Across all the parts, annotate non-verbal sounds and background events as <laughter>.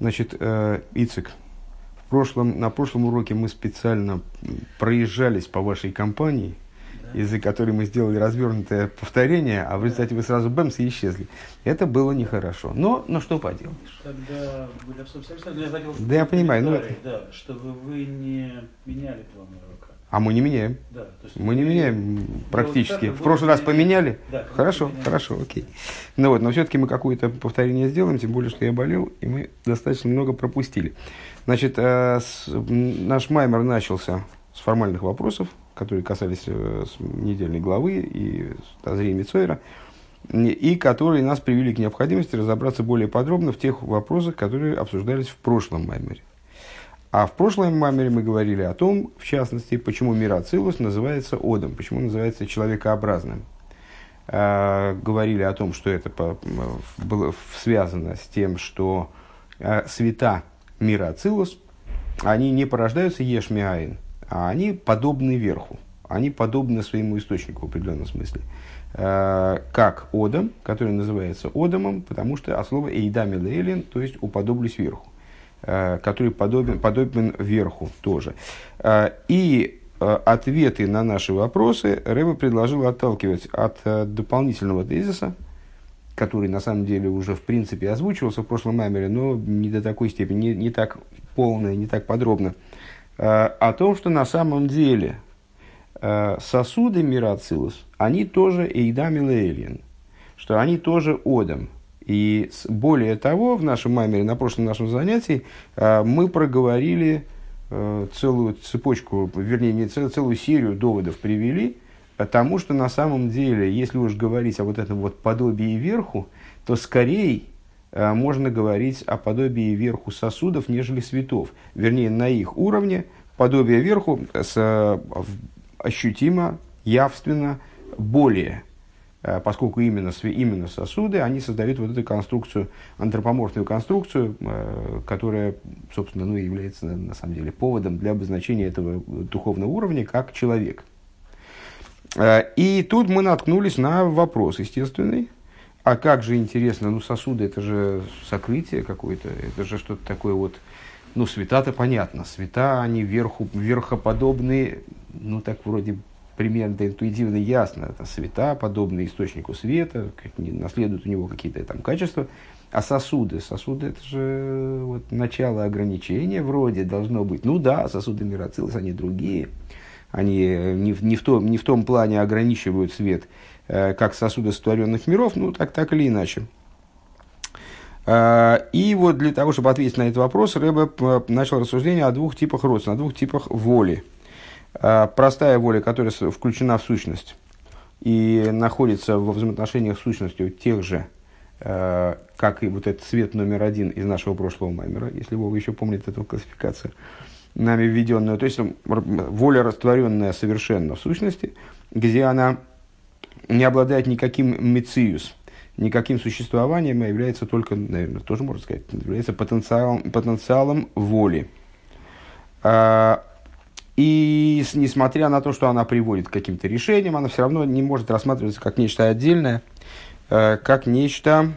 Значит, э, Ицик, в прошлом, на прошлом уроке мы специально проезжались по вашей компании, да. из-за которой мы сделали развернутое повторение, а в результате вы сразу бэмс и исчезли. Это было нехорошо. Но, но что поделаешь? Тогда были обстоятельства, я хотел да, я понимаю, ну, это... да, чтобы вы не меняли план урока. А мы не меняем. Да, есть мы не меняем практически. в прошлый раз поменяли? Да, хорошо, поменяли. хорошо, окей. Ну вот, но все-таки мы какое-то повторение сделаем, тем более, что я болел, и мы достаточно много пропустили. Значит, э, с, наш маймер начался с формальных вопросов, которые касались э, недельной главы и Тазрия Мицойра, и которые нас привели к необходимости разобраться более подробно в тех вопросах, которые обсуждались в прошлом маймере. А в прошлом мамере мы говорили о том, в частности, почему мир Ацилус называется Одом, почему называется человекообразным. А, говорили о том, что это по, было связано с тем, что а, света мира Ацилус, они не порождаются ешмиаин, а они подобны верху, они подобны своему источнику в определенном смысле. А, как Одом, который называется Одомом, потому что от слова Эйдамилейлин, то есть уподоблюсь верху. Э, который подобен, подобен верху тоже. Э, и э, ответы на наши вопросы Рэба предложил отталкивать от дополнительного тезиса, который на самом деле уже в принципе озвучивался в прошлом маймере, но не до такой степени, не, не так полно, не так подробно, о том, что на самом деле сосуды Мирацилус, они тоже Эйдам что они тоже Одам, и более того, в нашем маймере, на прошлом нашем занятии, а, мы проговорили э, целую цепочку, вернее, не целую, целую серию доводов привели, тому, что на самом деле, если уж говорить о вот этом вот подобии верху, то скорее э, можно говорить о подобии верху сосудов, нежели светов. Вернее, на их уровне подобие верху ощутимо, явственно более Э, поскольку именно, именно сосуды, они создают вот эту конструкцию, антропоморфную конструкцию, э, которая, собственно, ну, является, на самом деле, поводом для обозначения этого духовного уровня как человек. Э, и тут мы наткнулись на вопрос естественный. А как же интересно, ну сосуды это же сокрытие какое-то, это же что-то такое вот, ну света-то понятно, света они верху, верхоподобные, ну так вроде примерно интуитивно ясно. Это света, подобные источнику света, наследуют у него какие-то там качества. А сосуды, сосуды это же вот, начало ограничения вроде должно быть. Ну да, сосуды мироцилус, они другие. Они не, не, в том, не в том плане ограничивают свет, э, как сосуды сотворенных миров, ну так, так или иначе. Э, и вот для того, чтобы ответить на этот вопрос, Рэбе э, начал рассуждение о двух типах родства, о двух типах воли – простая воля, которая включена в сущность и находится во взаимоотношениях с сущностью тех же, э, как и вот этот цвет номер один из нашего прошлого маймера, если Вова еще помнит эту классификацию, нами введенную. То есть воля растворенная совершенно в сущности, где она не обладает никаким мециус, никаким существованием, а является только, наверное, тоже можно сказать, является потенциалом, потенциалом воли. А, и несмотря на то, что она приводит к каким-то решениям, она все равно не может рассматриваться как нечто отдельное, э, как нечто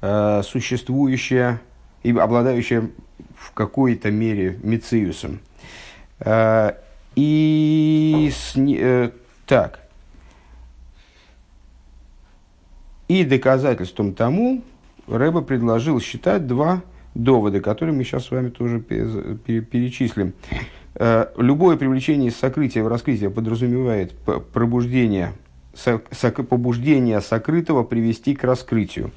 э, существующее и обладающее в какой-то мере мециусом. Э, и с, так. И доказательством тому Рэба предложил считать два довода, которые мы сейчас с вами тоже перечислим. Э, любое привлечение сокрытия в раскрытие подразумевает пробуждение, побуждение сокрытого привести к раскрытию.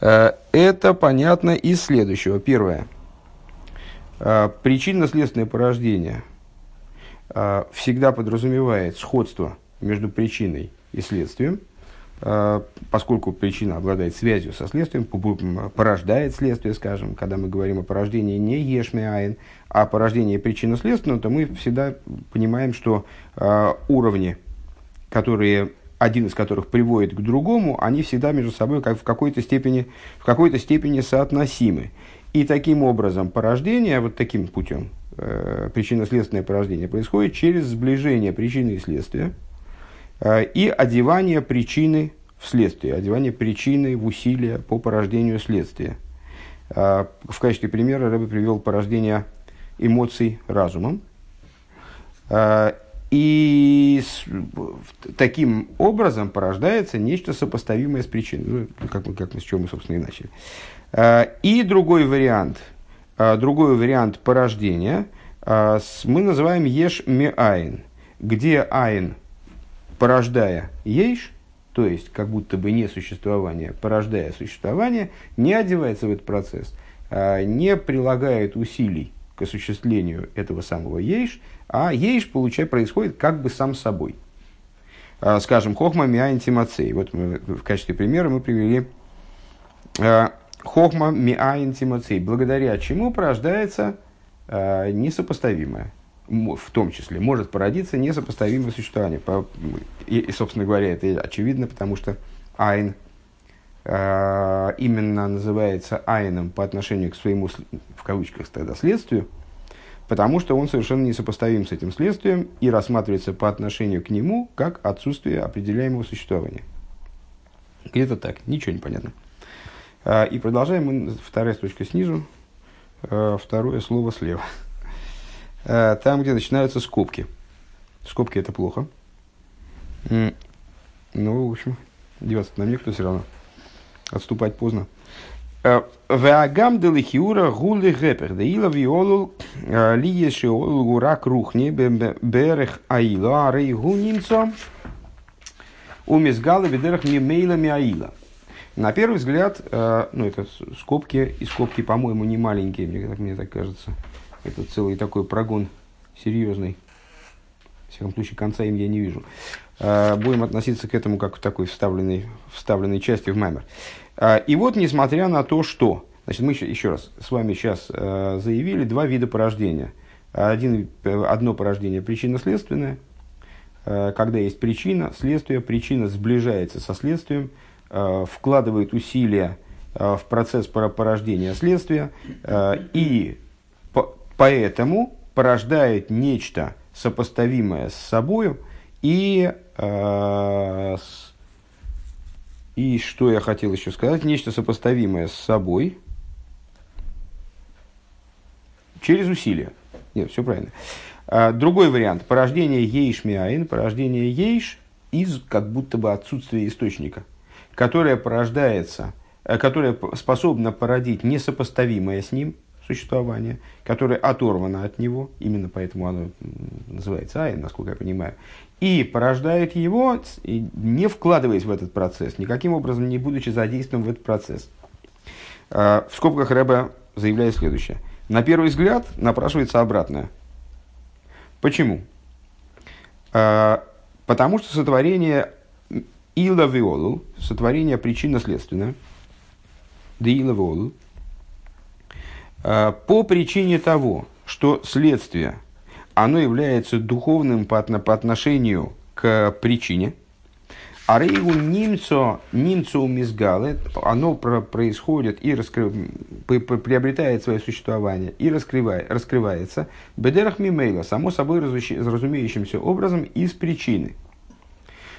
Э, это понятно из следующего. Первое. Э, причинно-следственное порождение всегда подразумевает сходство между причиной и следствием – поскольку причина обладает связью со следствием, порождает следствие, скажем, когда мы говорим о порождении не ешмиаин, а порождении причинно-следственного, то мы всегда понимаем, что э, уровни, которые, один из которых приводит к другому, они всегда между собой как в какой-то степени, в какой-то степени соотносимы. И таким образом порождение, вот таким путем, э, причинно-следственное порождение происходит через сближение причины и следствия – Э, и одевание причины в следствие, одевание причины в усилия по порождению следствия. В качестве примера Рэбе привел порождение эмоций разумом. И таким образом порождается нечто сопоставимое с причиной, ну, как, мы, как с чего мы, собственно, и начали. И другой вариант, другой вариант порождения мы называем еш меайн, где айн, порождая ейш, то есть как будто бы не существование, порождая существование, не одевается в этот процесс, не прилагает усилий к осуществлению этого самого ейш, а ейш получай, происходит как бы сам собой. А, скажем, хохма миайн тимацей. Вот мы, в качестве примера мы привели а, хохма миайн тимацей, благодаря чему порождается а, несопоставимое. В том числе может породиться несопоставимое существование. И, собственно говоря, это очевидно, потому что айн именно называется айном по отношению к своему, в кавычках тогда, следствию, потому что он совершенно несопоставим с этим следствием и рассматривается по отношению к нему как отсутствие определяемого существования. Где-то так, ничего не понятно. А, и продолжаем мы, вторая строчка снизу, а, второе слово слева. Там, где начинаются скобки. Скобки это плохо. Ну, в общем, деваться нам некто все равно. Отступать поздно. Веагам делихиура гули гепер, да ила виолул лие шиолул гурак рухни берех аила, а рей гунинцо умизгалы бедерах мимейла миаила. На первый взгляд, ну это скобки, и скобки, по-моему, не маленькие, мне, мне так кажется. Это целый такой прогон серьезный. В всяком случае, конца им я не вижу. Будем относиться к этому как к такой вставленной, вставленной части в маймер. А, и вот, несмотря на то, что... Значит, мы еще, еще раз с вами сейчас э, заявили два вида порождения. Один, одно порождение причинно-следственное, э, когда есть причина, следствие, причина сближается со следствием, э, вкладывает усилия в процесс порождения следствия, и по, поэтому порождает нечто сопоставимое с собой и с и что я хотел еще сказать? Нечто сопоставимое с собой через усилия. Нет, все правильно. А, другой вариант. Порождение ейш миаин, порождение ейш из как будто бы отсутствия источника, которое порождается, э, которое способно породить несопоставимое с ним существование, которое оторвано от него, именно поэтому оно называется айн, насколько я понимаю, и порождает его, не вкладываясь в этот процесс, никаким образом не будучи задействован в этот процесс. А, в скобках Рэба заявляет следующее. На первый взгляд напрашивается обратное. Почему? А, потому что сотворение ила виолу, сотворение причинно-следственное, да ила виолу, а, по причине того, что следствие – оно является духовным по, отношению к причине. А рейгу немцо, немцо мизгалы, оно про, происходит и раскрыв, приобретает свое существование и раскрывает, раскрывается בדרך ממילא, само собой разумеющимся образом из причины.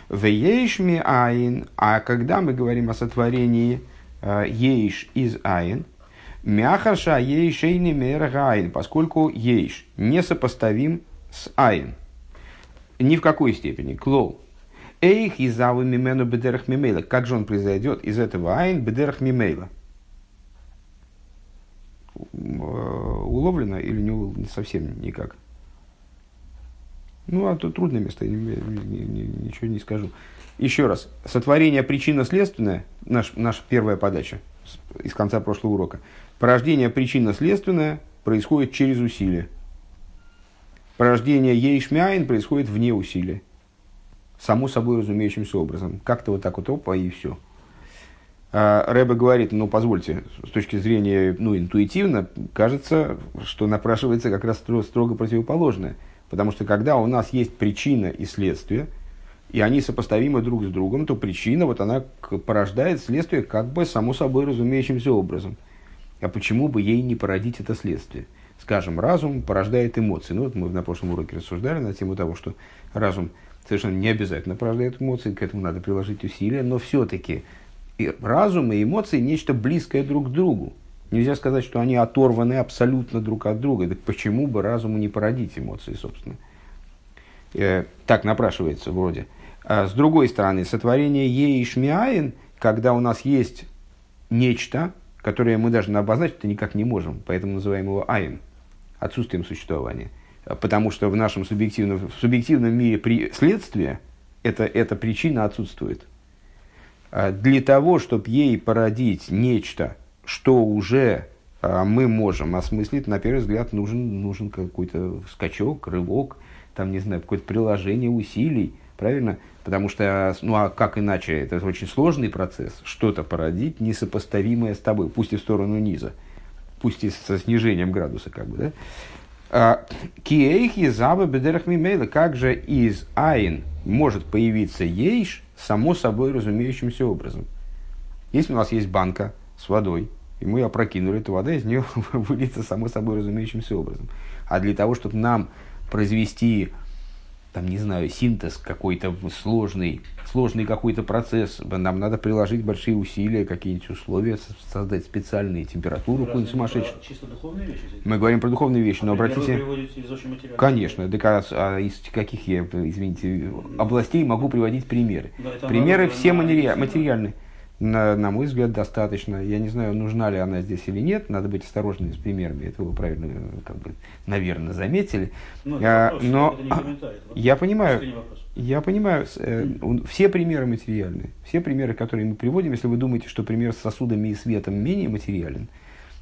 В יש מאין, а когда мы говорим о сотворении э, יש из אין – מאחר שהיש אינו מערך האין, поскольку יש несопоставим с אין. Ни в какой степени. כלל. איך יתהווה ממנו בדרך ממילא. Как же он произойдет из этого אין בדרך ממילא? Уловлено или не уловлено? Совсем никак. Ну, а то трудное место, ничего не скажу. Еще раз. Сотворение причинно-следственное, наш, наша первая подача из конца прошлого урока – Порождение причинно-следственное происходит через усилие. Порождение ейшмяин происходит вне усилия. Само собой разумеющимся образом. Как-то вот так вот опа и все. А Рэбе говорит, ну позвольте, с точки зрения ну, интуитивно, кажется, что напрашивается как раз строго противоположное. Потому что когда у нас есть причина и следствие, и они сопоставимы друг с другом, то причина, вот она порождает следствие как бы само собой разумеющимся образом. А почему бы ей не породить это следствие? Скажем, разум порождает эмоции. Ну, вот мы на прошлом уроке рассуждали на тему того, что разум совершенно не обязательно порождает эмоции, к этому надо приложить усилия, но все-таки разум и эмоции нечто близкое друг к другу. Нельзя сказать, что они оторваны абсолютно друг от друга. Так почему бы разуму не породить эмоции, собственно? Э, так напрашивается вроде. А с другой стороны, сотворение Е и Шмиаин, когда у нас есть нечто, которое мы даже обозначить это никак не можем, поэтому называем его Айн, отсутствием существования. Потому что в нашем субъективном, в субъективном мире при, следствие, это, эта причина отсутствует. А для того, чтобы ей породить нечто, что уже а, мы можем осмыслить, на первый взгляд нужен, нужен какой-то скачок, рывок, там, не знаю, какое-то приложение усилий, правильно? Потому что, ну а как иначе, это очень сложный процесс, что-то породить, несопоставимое с тобой, пусть и в сторону низа, пусть и со снижением градуса, как бы, да? А, Киэйхи заба бедерах мимейла, как же из айн может появиться ейш, само собой разумеющимся образом. Если у нас есть банка с водой, и мы опрокинули, то вода из нее <laughs> выльется само собой разумеющимся образом. А для того, чтобы нам произвести, там, не знаю, синтез какой-то сложный, сложный какой-то процесс, нам надо приложить большие усилия, какие-нибудь условия, создать специальные температуру какую-нибудь сумасшедшую. Чисто духовные вещи? Мы говорим про духовные вещи, но а обратите... из Конечно, так, а, а из каких я, извините, областей могу приводить примеры? Да, примеры все материальные на, на мой взгляд, достаточно. Я не знаю, нужна ли она здесь или нет. Надо быть осторожными с примерами. Это вы правильно, как бы, наверное, заметили. Ну, а, вопрос, но я понимаю, я понимаю, э, все примеры материальные. Все примеры, которые мы приводим, если вы думаете, что пример с сосудами и светом менее материален,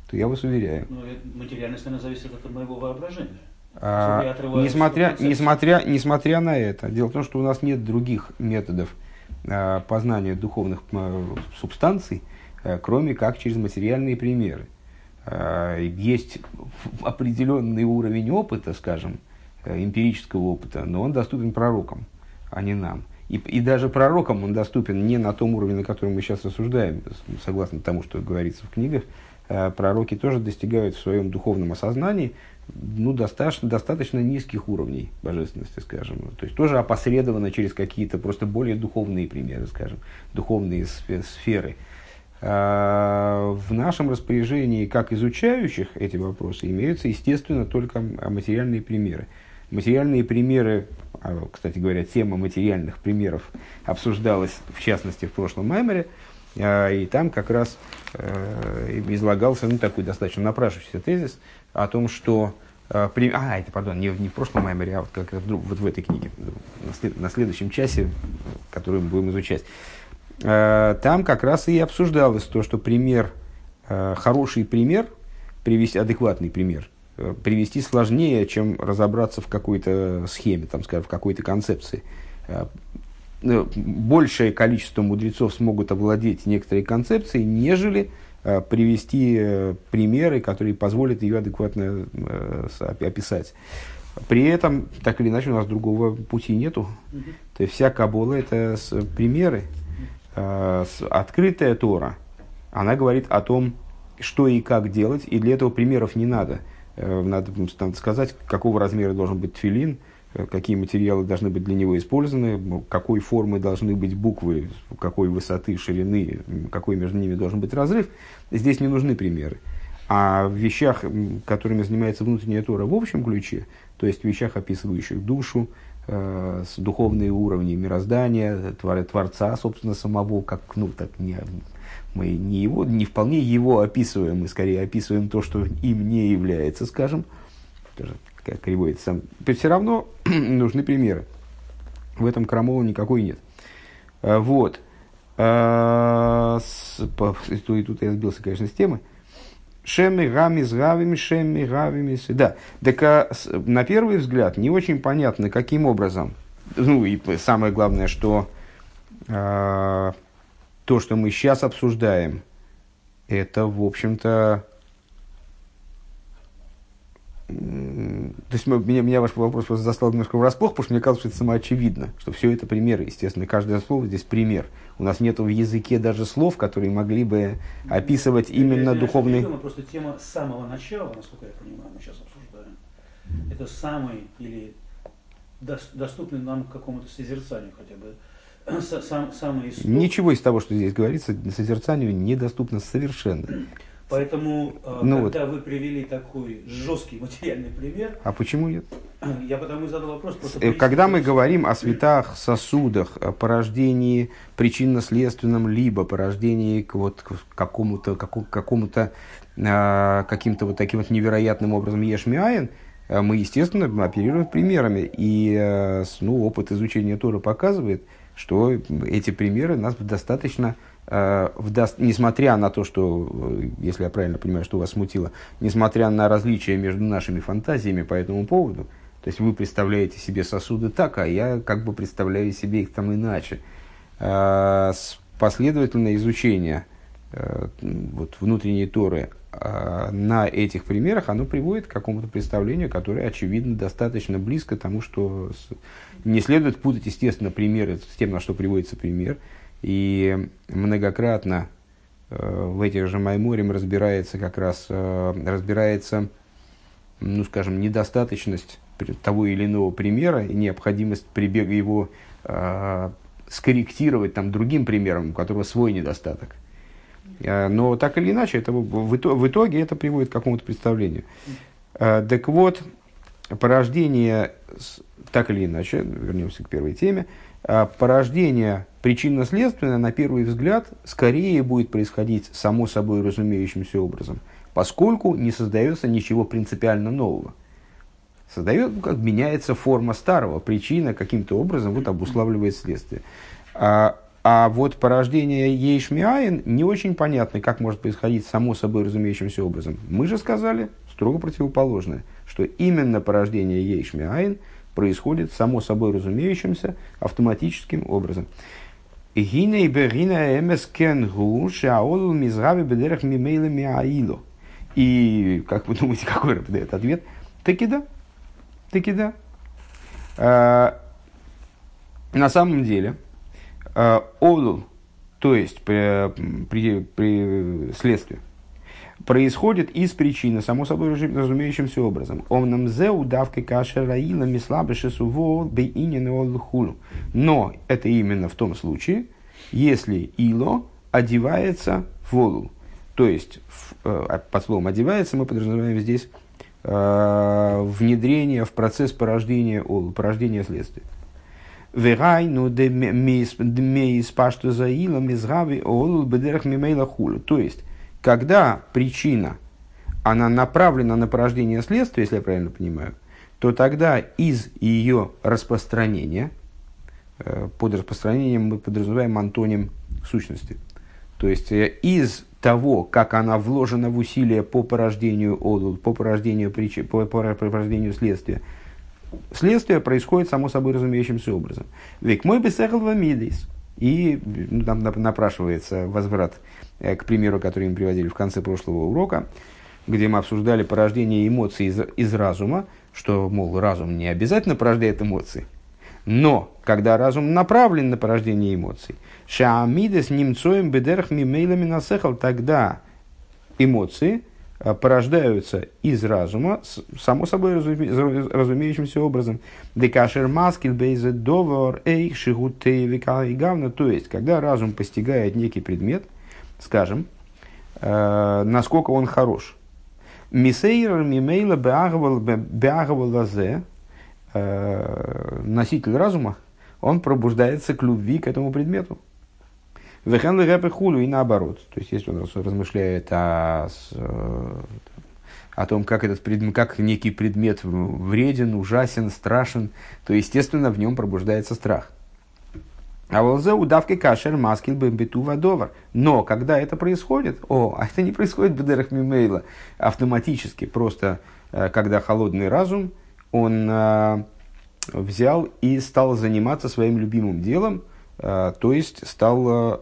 то я вас уверяю. Ну, материальность, она зависит от моего воображения. А, несмотря, несмотря, несмотря на это, дело в том, что у нас нет других методов познания духовных э, субстанций, э, кроме как через материальные примеры. Есть определенный уровень опыта, скажем, эмпирического опыта, но он доступен пророкам, а не нам. И, и даже пророкам он доступен не на том уровне, на котором мы сейчас рассуждаем, согласно тому, что говорится в книгах. Пророки тоже достигают в своем духовном осознании ну, достаточно, достаточно низких уровней божественности, скажем. То есть тоже опосредованно через какие-то просто более духовные примеры, скажем, духовные сферы. А в нашем распоряжении, как изучающих эти вопросы, имеются, естественно, только материальные примеры. Материальные примеры, а, кстати говоря, тема материальных примеров обсуждалась, в частности, в прошлом маймере, и там как раз э, излагался ну, такой достаточно напрашивающийся тезис – о том, что... Э, при... А, это, пардон, не, не в прошлом маймере, а вот, как, вот в этой книге, на, след, на следующем часе, которую мы будем изучать. Э, там как раз и обсуждалось то, что пример, хороший пример, привести, адекватный пример, привести сложнее, чем разобраться в какой-то схеме, там, скажем, в какой-то концепции. Большее количество мудрецов смогут овладеть некоторой концепцией, нежели Э, привести э, примеры, которые позволят ее адекватно э, описать. При этом, так или иначе, у нас другого пути нету. То есть вся Кабола это примеры. Открытая Тора, она говорит о том, что и как делать, и для этого примеров не надо. Надо, надо сказать, какого размера должен быть тфилин, какие материалы должны быть для него использованы, какой формы должны быть буквы, какой высоты, ширины, какой между ними должен быть разрыв. Здесь не нужны примеры. А в вещах, которыми занимается внутренняя Тора в общем ключе, то есть в вещах, описывающих душу, э, с духовные уровни мироздания, твор, Творца, собственно, самого, как, ну, так не, мы не его, не вполне его описываем, мы скорее описываем то, что им не является, скажем, кривой сам. Все равно <clears throat> нужны примеры. В этом крамола никакой нет. Э, вот. А, и тут я сбился, конечно, с темы. Шеми гами с гавими, шеми гавими. Да, так а, на первый взгляд не очень понятно, каким образом. Ну и самое главное, что а, то, что мы сейчас обсуждаем, это, в общем-то, то есть меня, меня ваш вопрос просто застал немножко врасплох, потому что мне казалось, что это самоочевидно, что все это примеры, естественно, каждое слово здесь пример. У нас нет в языке даже слов, которые могли бы описывать именно это, духовный... Это просто тема с самого начала, насколько я понимаю, мы сейчас обсуждаем. Это самый или доступный нам к какому-то созерцанию хотя бы сам, самый исток. Ничего из того, что здесь говорится, созерцанию недоступно совершенно. Поэтому, э, Ну когда вы привели такой жесткий материальный пример, А почему нет? <clears throat> я потому и задал вопрос. Э, Когда мы говорим о светах, сосудах, о порождении причинно-следственном, либо порождении к вот к какому-то, какому-то а, каким-то вот таким вот невероятным образом ешмиаин, а, мы, естественно, оперируем примерами. И э, ну, опыт изучения Тора показывает, что эти примеры нас достаточно, э, несмотря на то, что, э, если я правильно понимаю, что вас смутило, несмотря на различия между нашими фантазиями по этому поводу, то есть вы представляете себе сосуды так, а я как бы представляю себе их там иначе. Э, Последовательное изучение э, вот, внутренней Торы э, на этих примерах, оно приводит к какому-то представлению, которое, очевидно, достаточно близко тому, что не следует путать, естественно, примеры с тем, на что приводится пример. И многократно э, в этих же Майморем разбирается как раз, э, разбирается, ну, скажем, недостаточность того или иного примера и необходимость прибега его э, скорректировать там другим примером, у которого свой недостаток. Э, Но так или иначе, это, в, в ито- в итоге это приводит к какому-то представлению. Так вот, порождение, так или иначе, вернемся к первой теме, порождение причинно-следственное, на первый взгляд, скорее будет происходить само собой разумеющимся образом, поскольку не создается ничего принципиально нового. Создает, как меняется форма старого, причина каким-то образом вот обуславливает следствие. А, а вот порождение Ейшмиаин не очень понятно, как может происходить само собой разумеющимся образом. Мы же сказали строго противоположное, что именно порождение Ейшмиаин происходит само собой разумеющимся автоматическим образом. Гиней бегина эмес кенгу шаолу мизрави бедерах мимейла миаило. И, как вы думаете, <laughs> какой Рэб дает ответ? Таки да. Таки да. А, на самом деле, а, олул, то есть при, при, при следствии, происходит из причины, само собой разу- разумеющимся образом. Омнам зе удавкой кашер раила мислабы шесуво олхулу. Но это именно в том случае, если ило одевается в олу. То есть, э, под словом одевается мы подразумеваем здесь э, внедрение в процесс порождения олу, порождения следствия. Верайну демейс пашту заила мизгави олу бедерах мимейла хулю. То есть, когда причина, она направлена на порождение следствия, если я правильно понимаю, то тогда из ее распространения, э, под распространением мы подразумеваем антоним сущности. То есть э, из того, как она вложена в усилия по порождению оду, по порождению, причи, по, по порождению следствия, следствие происходит само собой разумеющимся образом. Век мой бесехал вамидис. И ну, там нап- напрашивается возврат э, к примеру, который мы приводили в конце прошлого урока, где мы обсуждали порождение эмоций из, из разума, что, мол, разум не обязательно порождает эмоции. Но, когда разум направлен на порождение эмоций, шаамидес немцоем бедерх мимейлами насехал, тогда эмоции порождаются из разума, само собой разуме- разумеющимся образом. Декашер маскил бейзе довор эйх шигутей гавна. То есть, когда разум постигает некий предмет, скажем, э, насколько он хорош. Мисейр мимейла беагавал лазе, э, носитель разума, он пробуждается к любви к этому предмету. Вехен хулю и наоборот. То есть, если он раз- размышляет о, э, о том, как, этот предмет, как некий предмет вреден, ужасен, страшен, то, естественно, в нем пробуждается страх. А волзе удавки кашер маскил бембету вадовар. Но когда это происходит, о, а <laughs> это не происходит в бедерах мимейла автоматически, просто э, когда холодный разум, он э, взял и стал заниматься своим любимым делом, то есть стал э,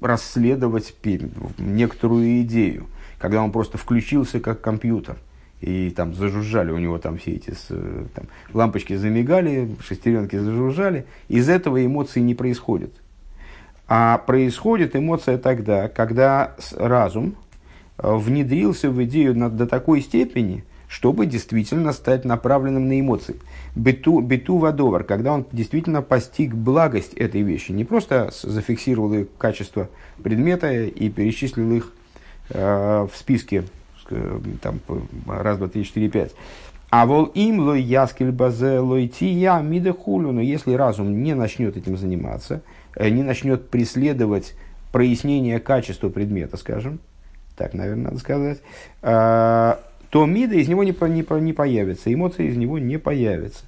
расследовать некоторую идею, когда он просто включился как компьютер. И там зажужжали у него там все эти э, там, лампочки замигали, шестеренки зажужжали. Из этого эмоций не происходит. А происходит эмоция тогда, когда разум э, внедрился в идею на- до такой степени, чтобы действительно стать направленным на эмоции. Бету, бету вадовар, когда он действительно постиг благость этой вещи, не просто зафиксировал их качество предмета и перечислил их в списке, там, раз, два, три, четыре, пять. А вол им лой яскель базе лой тия мида хулю. Но если разум не начнет этим заниматься, не начнет преследовать прояснение качества предмета, скажем, так, наверное, надо сказать, то мида из него не, не, не появится, эмоции из него не появятся.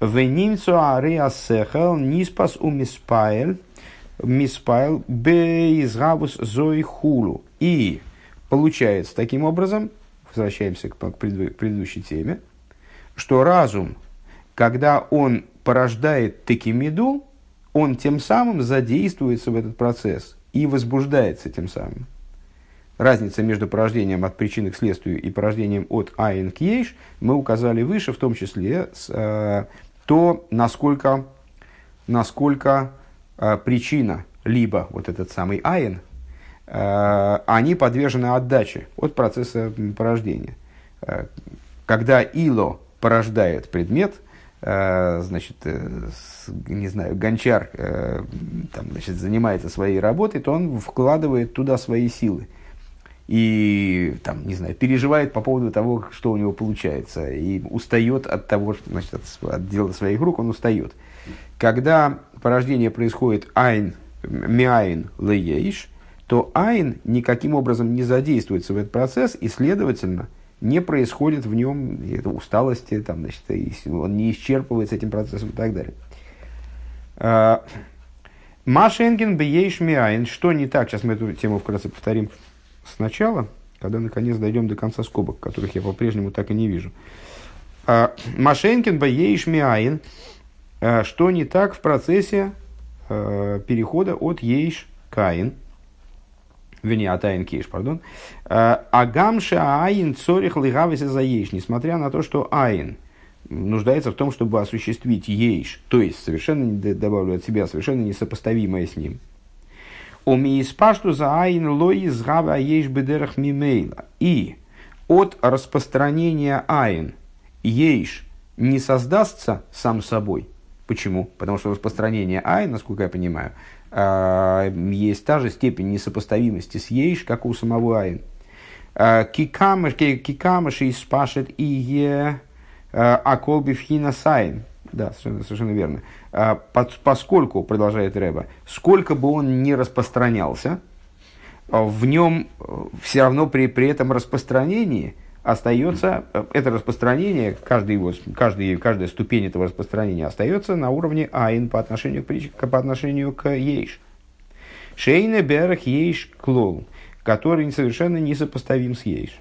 Венимцу ареасехал ниспас у миспаэль, миспаэль бейзгавус зои хулу. И получается таким образом, возвращаемся к, к предыдущей теме, что разум, когда он порождает текимиду, он тем самым задействуется в этот процесс и возбуждается тем самым разница между порождением от причины к следствию и порождением от айн к ейш мы указали выше, в том числе с, э, то, насколько, насколько э, причина, либо вот этот самый айн, э, они подвержены отдаче от процесса порождения. Э, когда ило порождает предмет, э, значит, э, не знаю, гончар там, значит, занимается своей работой, то он вкладывает туда свои силы и там, не знаю, переживает по поводу того, что у него получается, и устает от того, значит, от, от дела своих рук, он устает. Когда порождение происходит айн, מאין ליש, то айн никаким образом не задействуется в этот процесс, и, следовательно, не происходит в нем усталости, там, значит, он не исчерпывается этим процессом и так далее. А, מה שאין כן ביש מאין, что не так, сейчас мы эту тему вкратце повторим, сначала, когда наконец дойдем до конца скобок, которых я по-прежнему так и не вижу. А, מה שאין כן ביש מאין, а, что не так в процессе а, перехода от Ейш Каин, вернее, от Айн Кейш, пардон, Агамша Айн Цорих Лигависа за Ейш, несмотря на то, что Айн нуждается в том, чтобы осуществить Ейш, то есть совершенно, добавлю от себя, совершенно несопоставимое с ним – Умииспашту за айн лои згава ейш бедерах мимейла. И от распространения айн ейш не создастся сам собой. Почему? Потому что распространение айн, насколько я понимаю, а, есть та же степень несопоставимости с ейш, как у самого айн. А, кикамыш и спашет и е а, аколби вхина сайн. Да, совершенно верно. А, поскольку, продолжает Рэба, сколько бы он ни распространялся, а, в нем э, все равно при, при этом распространении остается, э, это распространение, каждый его, каждый, каждая ступень этого распространения остается на уровне айн по отношению к, по отношению к ейш. Шейне берах ейш клол, который совершенно несопоставим с ейш.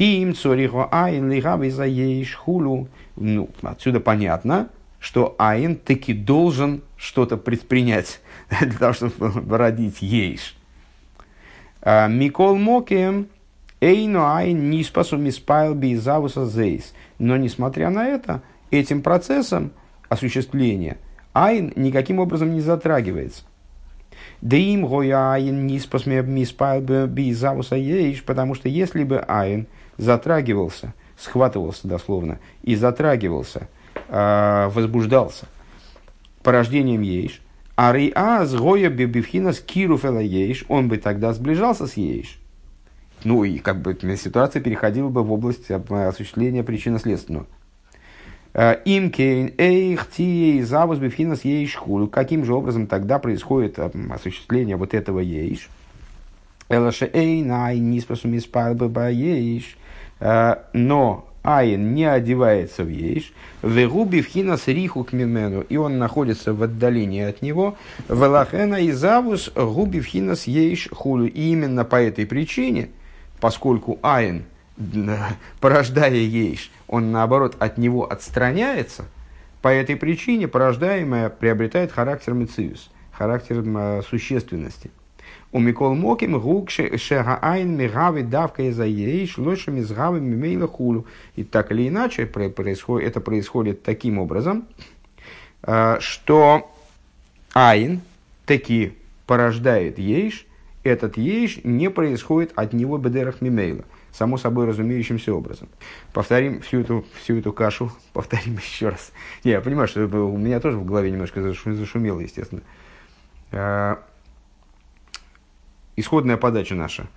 Ким цорихо айн лигави за хулу. Ну, отсюда понятно, что Айн таки должен что-то предпринять <laughs> для того, чтобы родить Ейш. А, Микол Мокем Эйно Айн не спасу миспайл бейзавуса зейс. Но несмотря на это, этим процессом осуществления Айн никаким образом не затрагивается. Да им гоя Айн не спас миспайл бейзавуса ейш, потому что если бы Айн затрагивался, схватывался дословно и затрагивался – э, возбуждался порождением ейш, а риа с гоя бибивхина с кируфела ейш, он бы тогда сближался с ейш. Ну и как бы ситуация переходила бы в область осуществления причинно-следственного. Э, Им кейн эйх тией завус бифхинас ейш хулю. Каким же образом тогда происходит осуществление вот этого ейш? Элаше эй най ниспасу миспар ейш. Э, но Айн не одевается в ейш, вегуби вхинас риху к мимену, и он находится в отдалении от него, велахена и завус губи вхинас ейш хулю. И именно по этой причине, поскольку Айн, порождая ейш, он наоборот от него отстраняется, по этой причине порождаемое приобретает характер мециус, характер существенности. У Микол Моким гук шегаайн мигави давка из аейш лоша мизгави мимейла хулу. И так или иначе происходит, это происходит таким образом, а, что айн таки порождает ейш, этот ейш не происходит от него бедерах мимейла, само собой разумеющимся образом. Повторим всю эту, всю эту кашу, <laughs> повторим еще раз. Не, я понимаю, что у меня тоже в голове немножко зашумело, естественно. Исходная подача наша,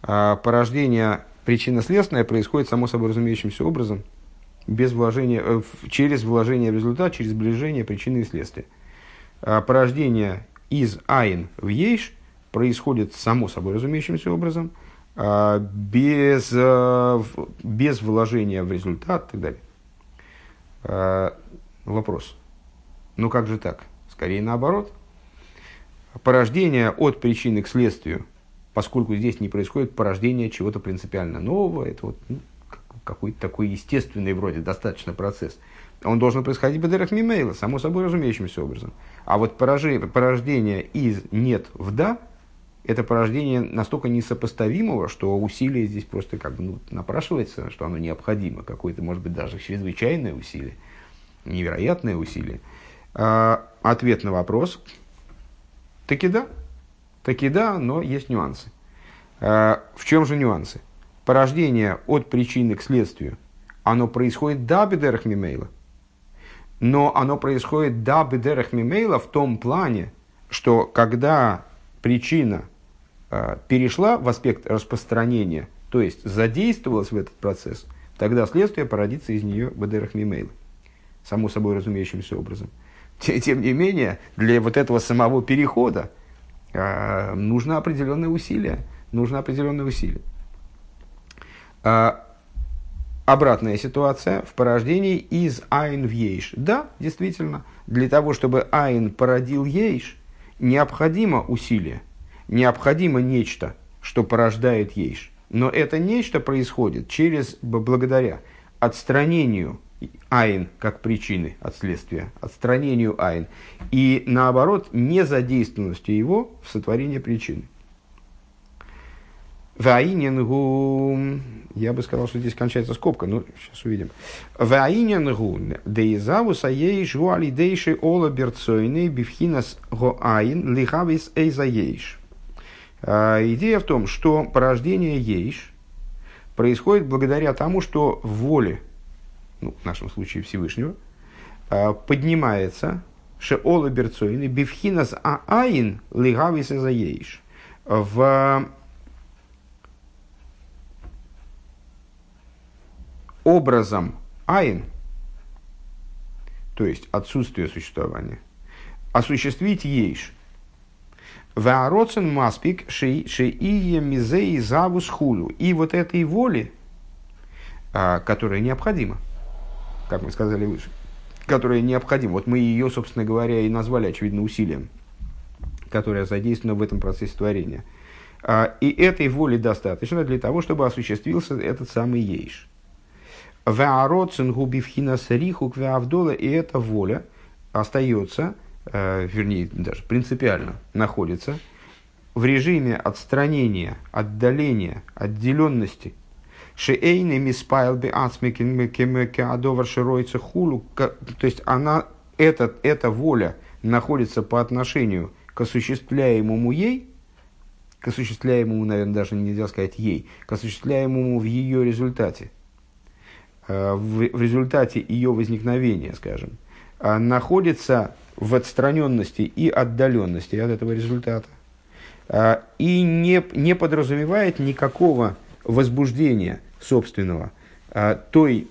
А порождение причинно-следственное происходит само собой разумеющимся образом, без вложения, э, через вложение в результат, через сближение причины и следствия. А порождение из айн в ейш происходит само собой разумеющимся образом, а без, э, без вложения в результат и так далее. А, вопрос. Ну как же так? Скорее наоборот. Порождение от причины к следствию, поскольку здесь не происходит порождение чего-то принципиально нового, это вот ну, какой-то такой естественный вроде достаточно процесс. Он должен происходить бедерах мимейла, само собой разумеющимся образом. А вот порождение из нет в да, это порождение настолько несопоставимого, что усилие здесь просто как бы ну, напрашивается, что оно необходимо, какое-то, может быть, даже чрезвычайное усилие, невероятное усилие. А, ответ на вопрос – таки да, таки да, но есть нюансы. А, в чем же нюансы? Порождение от причины к следствию, оно происходит да бедерах мимейла, но оно происходит да бедерах мимейла в том плане, что когда причина а, перешла в аспект распространения, то есть задействовалась в этот процесс, тогда следствие породится из нее бедерах мимейла. Само собой разумеющимся образом. Тем не менее, для вот этого самого перехода а, нужно определенное усилие. Нужно определенное усилие. А, обратная ситуация в порождении из айн в ейш. Да, действительно, для того, чтобы айн породил ейш, необходимо усилие – необходимо нечто, что порождает ейш. Но это нечто происходит через, благодаря отстранению айн как причины от следствия, отстранению айн, и наоборот, незадействованностью его в сотворении причины. Ваинингу, я бы сказал, что здесь кончается скобка, но сейчас увидим. Ваинингу, деизавуса ейш гуалидейши ола берцойны бифхинас гоаин лихавис эйза ейш. А, идея в том, что порождение ейш происходит благодаря тому, что в воле, ну, в нашем случае Всевышнего, а, поднимается шеола берцоин и бифхинас аайн лигавис за ейш. В образом айн, то есть отсутствие существования, осуществить ейш – Ваароцен маспик шеие мизеи завус хулю. И вот этой воли, а, которая необходима, как мы сказали выше, которая необходима. Вот мы ее, собственно говоря, и назвали, очевидно, усилием, которое задействовано в этом процессе творения. А, и этой воли достаточно для того, чтобы осуществился этот самый ейш. И эта воля остается Э, вернее, даже принципиально находится в режиме отстранения, отдаления, отделенности. Шеэйны миспайл би ацмекадовар широйца хулу. То есть она, эта, эта воля находится по отношению к осуществляемому ей, к осуществляемому, наверное, даже нельзя сказать ей, к осуществляемому в ее результате, э, в, результате ее возникновения, скажем, э, находится в отстраненности и отдаленности от этого результата. А, и не, не подразумевает никакого возбуждения собственного а, той,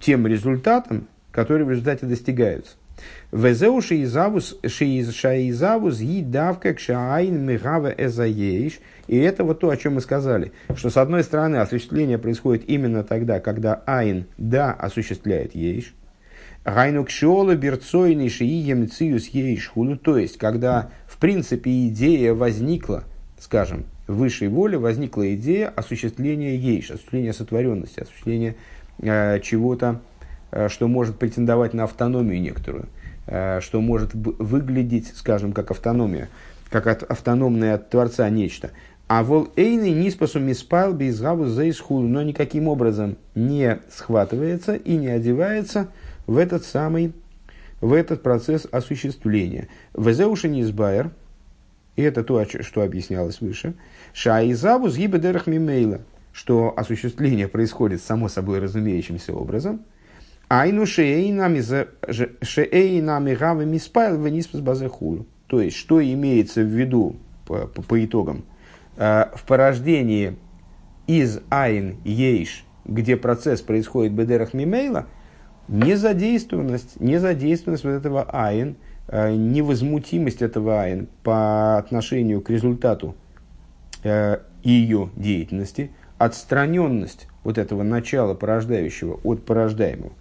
тем результатом, который в результате достигаются. Везеу шиизавус шаизавус едавка кшаайн мегава эзаеиш. И это вот то, о чем мы сказали, что с одной стороны осуществление происходит именно тогда, когда айн да осуществляет ейш, Гайну кшиола берцойный шиием циюс ейшхуну. То есть, когда в принципе идея возникла, скажем, высшей воле возникла идея осуществления ейш, осуществления сотворенности, осуществления э, чего-то, э, что может претендовать на автономию некоторую, э, что может выглядеть, скажем, как автономия, как от, автономное от Творца нечто. А вол эйны ниспасу миспал безгаву заисхулу, но никаким образом не схватывается и не одевается – в этот самый, в этот процесс осуществления. Везеуши низбайер, и это то, что объяснялось выше, шаизаву сгибедерах мимейла, что осуществление происходит само собой разумеющимся образом, айну шеейнами гавы миспайл вниспас базехулю. То есть, что имеется в виду по, по, по итогам? Э, в порождении из айн ейш, где процесс происходит бедерах мимейла, незадействованность, незадействованность вот этого айн, невозмутимость этого айн по отношению к результату э, ее деятельности, отстраненность вот этого начала порождающего от порождаемого.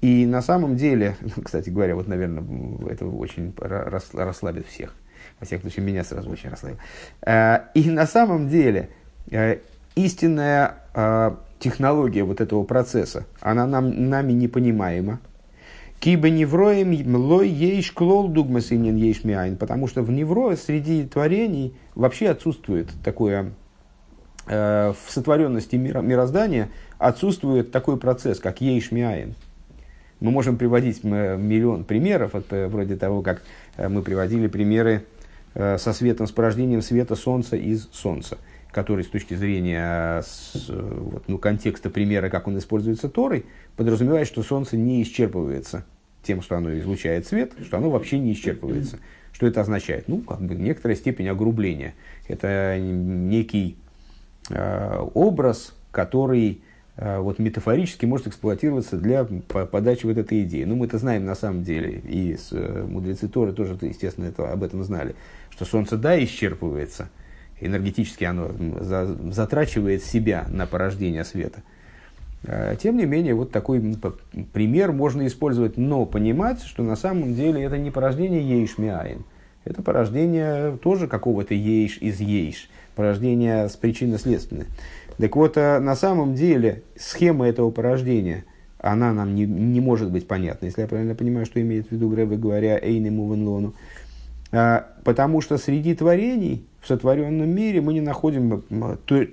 И на самом деле, <laughs> кстати говоря, вот, наверное, это очень расслабит всех. Во всяком случае, меня сразу очень расслабил. Э, и на самом деле, э, истинная э, технология вот этого процесса, она нам, нами непонимаема. Киба невроем млой ейш клол дугмас имнин ейш миайн, потому что в неврое среди творений вообще отсутствует такое, э, в сотворенности мира, мироздания отсутствует такой процесс, как ейш миайн. Мы можем приводить миллион примеров, от, вроде того, как мы приводили примеры Э, со светом, с порождением света Солнца из Солнца, который с точки зрения с, вот, ну, контекста примера, как он используется Торой, подразумевает, что Солнце не исчерпывается тем, что оно излучает свет, что оно вообще не исчерпывается. Что это означает? Ну, как бы некоторая степень огрубления. Это некий э, образ, который Э, вот метафорически может эксплуатироваться для подачи вот этой идеи. Ну, мы это знаем на самом деле, и с, э, мудрецы Торы тоже, естественно, это, об этом знали, что Солнце, да, исчерпывается, энергетически оно за, затрачивает себя на порождение света. Э, тем не менее, вот такой пример можно использовать, но понимать, что на самом деле это не порождение ейш миаин, это порождение тоже какого-то ейш из ейш, порождение с причинно-следственной. Так вот, э, на самом деле, схема этого порождения, она нам не, не может быть понятна, если я правильно понимаю, что имеет в виду Грэбе, говоря «Эйне Мувенлону». А, потому что среди творений в сотворенном мире мы не находим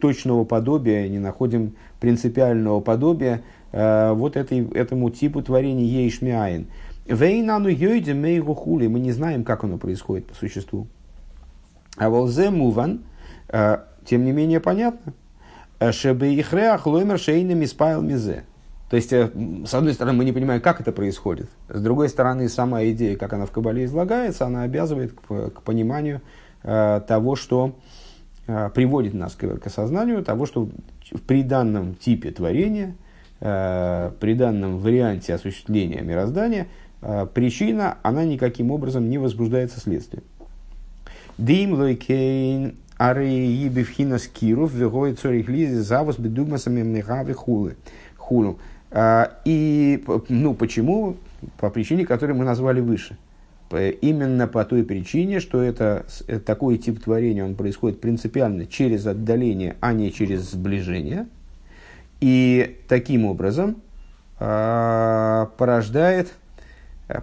точного подобия, не находим принципиального подобия а, вот этой, этому типу творений Ейшмиаин. Вейнану йойде мейгу хули. Мы не знаем, как оно происходит по существу. А волзе муван, а, тем не менее понятно, Шебеихреах лоймер шейным испайл мизе. То есть, э, с одной стороны, мы не понимаем, как это происходит. С другой стороны, сама идея, как она в Кабале излагается, она обязывает к, к пониманию э, того, что э, приводит нас к, осознанию того, что при данном типе творения, э, при данном варианте осуществления мироздания, э, причина, она никаким образом не возбуждается следствием. Дим лойкейн Ары ебевхина скиров, вегой цорих лизи, завус бедугмасами мнегавы хулы. Хулу. И ну, почему? По причине, которую мы назвали выше. Именно по той причине, что это, это такой тип творения, он происходит принципиально через отдаление, а не через сближение. И таким образом э, порождает,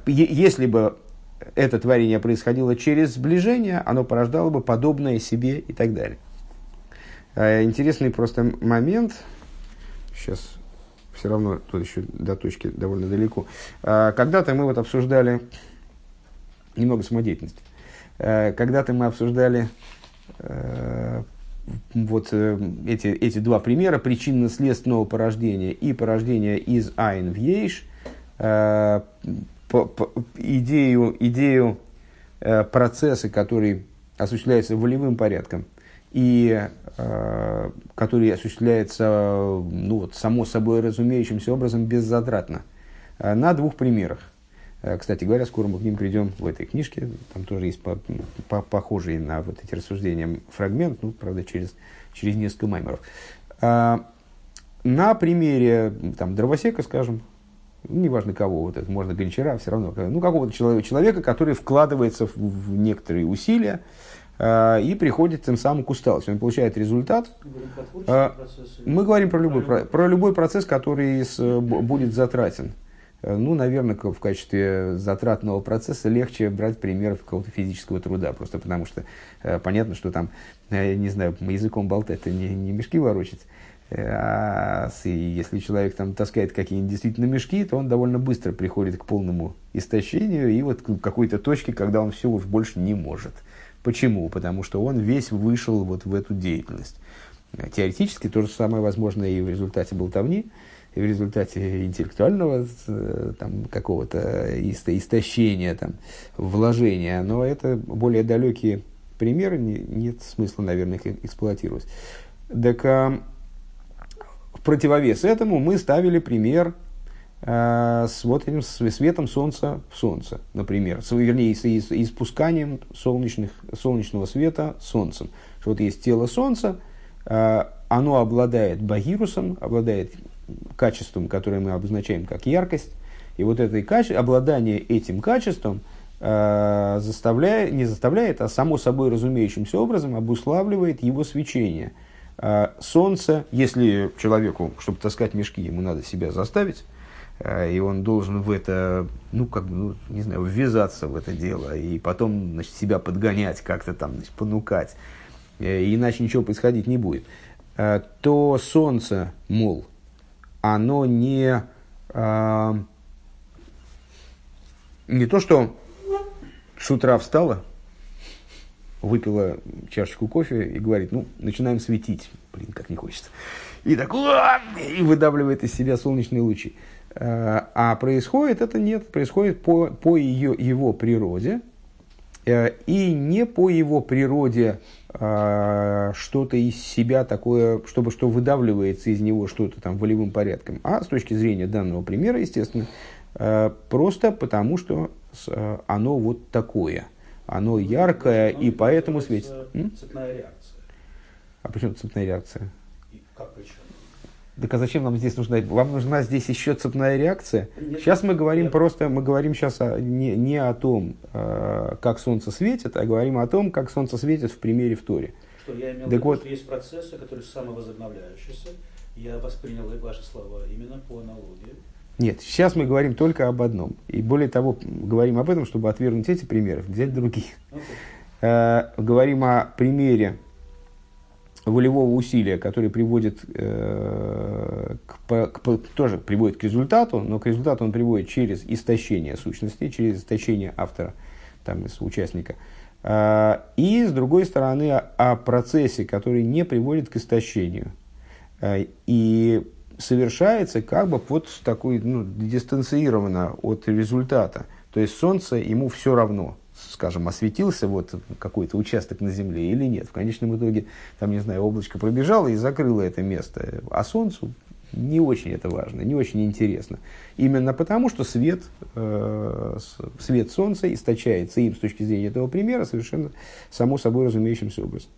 если бы это творение происходило через сближение, оно порождало бы подобное себе и так далее. А, интересный просто момент. Сейчас все равно тут еще до точки довольно далеко. А, когда-то мы вот обсуждали немного самодеятельности. А, когда-то мы обсуждали вот э, эти, эти два примера причинно-следственного порождения и порождения из Айн в Ейш по, идею, идею э, процесса, который осуществляется волевым порядком, и э, который осуществляется ну, вот, само собой разумеющимся образом беззатратно. Э, на двух примерах. Э, кстати говоря, скоро мы к ним придем в этой книжке. Там тоже есть по, по, похожий на вот эти рассуждения фрагмент, ну, правда, через, через несколько маймеров. Э, на примере там, дровосека, скажем, неважно кого, вот это, можно гончара, все равно, ну, какого-то человека, человека, который вкладывается в, в некоторые усилия э, и приходит тем самым к усталости. Он получает результат. Э, мы говорим про любой, про, про любой процесс, который с, будет затратен. Э, ну, наверное, в качестве затратного процесса легче брать пример какого-то физического труда, просто потому что э, понятно, что там, э, не знаю, языком болтать, это не, не мешки ворочать. А если человек там таскает какие-нибудь действительно мешки, то он довольно быстро приходит к полному истощению и вот к какой-то точке, когда он все уж больше не может. Почему? Потому что он весь вышел вот в эту деятельность. Теоретически то же самое возможно и в результате болтовни, в результате интеллектуального э, там, какого-то истощения, там, вложения. Но это более далекие примеры, не, нет смысла, наверное, их эксплуатировать. Так а, в противовес этому мы ставили пример э, с вот этим светом солнца в солнце, например, с, вернее, с, с испусканием солнечных, солнечного света солнцем. Что вот есть тело солнца, э, оно обладает багирусом, обладает качеством, которое мы обозначаем как яркость, и вот это каче... обладание этим качеством э, заставляет, не заставляет, а само собой разумеющимся образом обуславливает его свечение. Э, солнце, если человеку, чтобы таскать мешки, ему надо себя заставить, э, и он должен в это, ну, как бы, ну, не знаю, ввязаться в это дело, и потом, значит, себя подгонять, как-то там, значит, понукать, э, иначе ничего происходить не будет, э, то солнце, мол, оно не, э, не то, что с утра встала, выпила чашечку кофе и говорит, ну, начинаем светить. Блин, как не хочется. И так, и выдавливает из себя солнечные лучи. Э, а происходит это нет, происходит по, по ее, его природе, э, и не по его природе что-то из себя такое, чтобы что выдавливается из него что-то там волевым порядком, а с точки зрения данного примера, естественно, просто потому что оно вот такое – оно яркое и поэтому светит. Цепная реакция. А почему цепная реакция? Как причем? Так а зачем нам здесь нужна? Вам нужна здесь еще цепная реакция? Нет, сейчас мы говорим нет. просто, мы говорим сейчас о, не, не о том, э, как солнце светит, а говорим о том, как солнце светит в примере в Торе. Что я имел в виду, вот. что есть процессы, которые самовозобновляющиеся. Я воспринял ваши слова именно по аналогии. Нет, сейчас мы говорим только об одном. И более того, говорим об этом, чтобы отвергнуть эти примеры, взять другие. Окей. Э, говорим о примере волевого усилия, который приводит э, к, к тоже приводит к результату, но к результату он приводит через истощение сущности, через истощение автора, там, участника. Э, и, с другой стороны, о, о процессе, который не приводит к истощению. Э, и совершается как бы вот такой, ну, дистанцированно от результата. То есть солнце ему все равно, скажем, осветился вот какой-то участок на Земле или нет. В конечном итоге, там, не знаю, облачко пробежало и закрыло это место. А Солнцу не очень это важно, не очень интересно. Именно потому, что свет, э, свет Солнца источается им с точки зрения этого примера совершенно само собой разумеющимся образом.